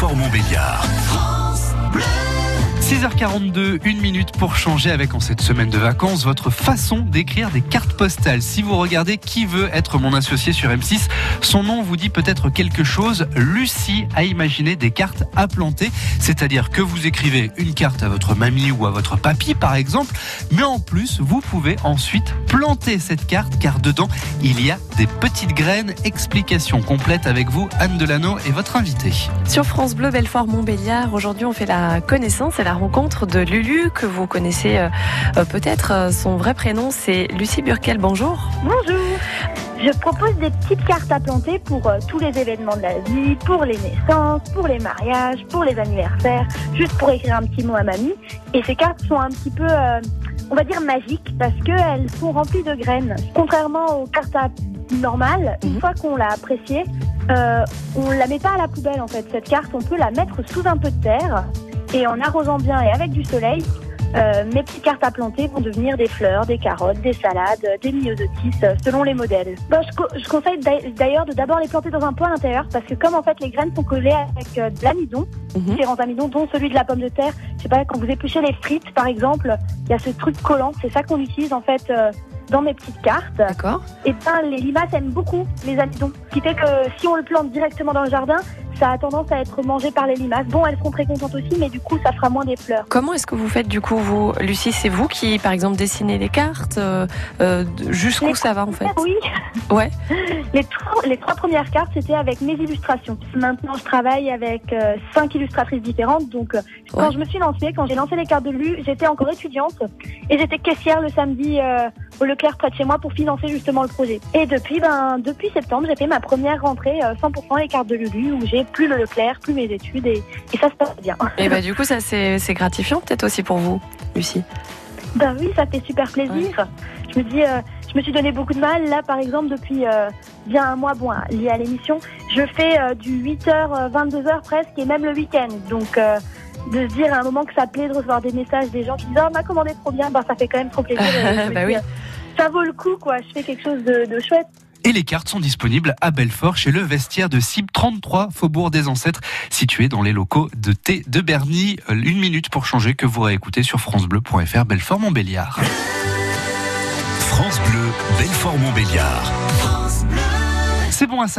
Belfort-Montbéliard. 6h42, une minute pour changer avec en cette semaine de vacances votre façon d'écrire des cartes postales. Si vous regardez qui veut être mon associé sur M6, son nom vous dit peut-être quelque chose. Lucie a imaginé des cartes à planter, c'est-à-dire que vous écrivez une carte à votre mamie ou à votre papy par exemple, mais en plus vous pouvez ensuite planter cette carte car dedans il y a des petites graines. Explication complète avec vous, Anne Delano et votre invité. Sur France Bleu Belfort Montbéliard, aujourd'hui on fait la connaissance et la rencontre de Lulu que vous connaissez euh, euh, peut-être. Euh, son vrai prénom c'est Lucie Burkel. Bonjour. Bonjour. Je propose des petites cartes à planter pour euh, tous les événements de la vie, pour les naissances, pour les mariages, pour les anniversaires, juste pour écrire un petit mot à mamie. Et ces cartes sont un petit peu, euh, on va dire, magiques parce qu'elles sont remplies de graines. Contrairement aux cartes à normales, une Mhm. fois qu'on l'a appréciée, euh, on la met pas à la poubelle en fait. Cette carte, on peut la mettre sous un peu de terre et en arrosant bien et avec du soleil, euh, mes petites cartes à planter vont devenir des fleurs, des carottes, des salades, des myosotis, euh, selon les modèles. Bon, je, co- je conseille d'ail- d'ailleurs de d'abord les planter dans un pot à l'intérieur parce que comme en fait les graines sont collées avec euh, de l'amidon, Mhm. différents amidons, dont celui de la pomme de terre, je sais pas, quand vous épluchez les frites par exemple, il y a ce truc collant, c'est ça qu'on utilise en fait euh, dans mes petites cartes. D'accord. Et ben les limaces aiment beaucoup les amidons, ce qui fait que si on le plante directement dans le jardin, ça a tendance à être mangé par les limaces. Bon, elles seront très contentes aussi, mais du coup ça fera moins des fleurs. Comment est-ce que vous faites du coup vous, Lucie? C'est vous qui par exemple dessinez les cartes euh, euh, Jusqu'où ça va en fait? Oui. Ouais. Les trois, les trois premières cartes, c'était avec mes illustrations. Maintenant, je travaille avec euh, cinq illustratrices différentes. Donc, euh, quand je me suis lancée, quand j'ai lancé les cartes de Lu, j'étais encore étudiante et j'étais caissière le samedi au Leclerc près de chez moi pour financer justement le projet. Et depuis, ben, depuis septembre, j'ai fait ma première rentrée euh, 100% les cartes de Lulu où j'ai plus le Leclerc, plus mes études et, et ça se passe bien. Et bah du coup ça c'est gratifiant peut-être aussi pour vous, Lucie. Ben oui, ça fait super plaisir. Je me dis, euh, je me suis donné beaucoup de mal. Là, par exemple, depuis euh, bien un mois, bon, lié à l'émission, je fais euh, du 8h, 22h presque, et même le week-end. Donc, euh, de se dire à un moment que ça plaît de recevoir des messages des gens qui disent, oh, on m'a commandé trop bien, ben, ça fait quand même trop plaisir. Bah oui. Ça vaut le coup, quoi. Je fais quelque chose de, de chouette. Et les cartes sont disponibles à Belfort chez le vestiaire de Cible 33, Faubourg des Ancêtres, situé dans les locaux de Thé de Berny. Euh, Une minute pour changer que vous réécoutez sur francebleu.fr Belfort-Montbéliard. France Bleu, Belfort-Montbéliard. C'est bon à ça.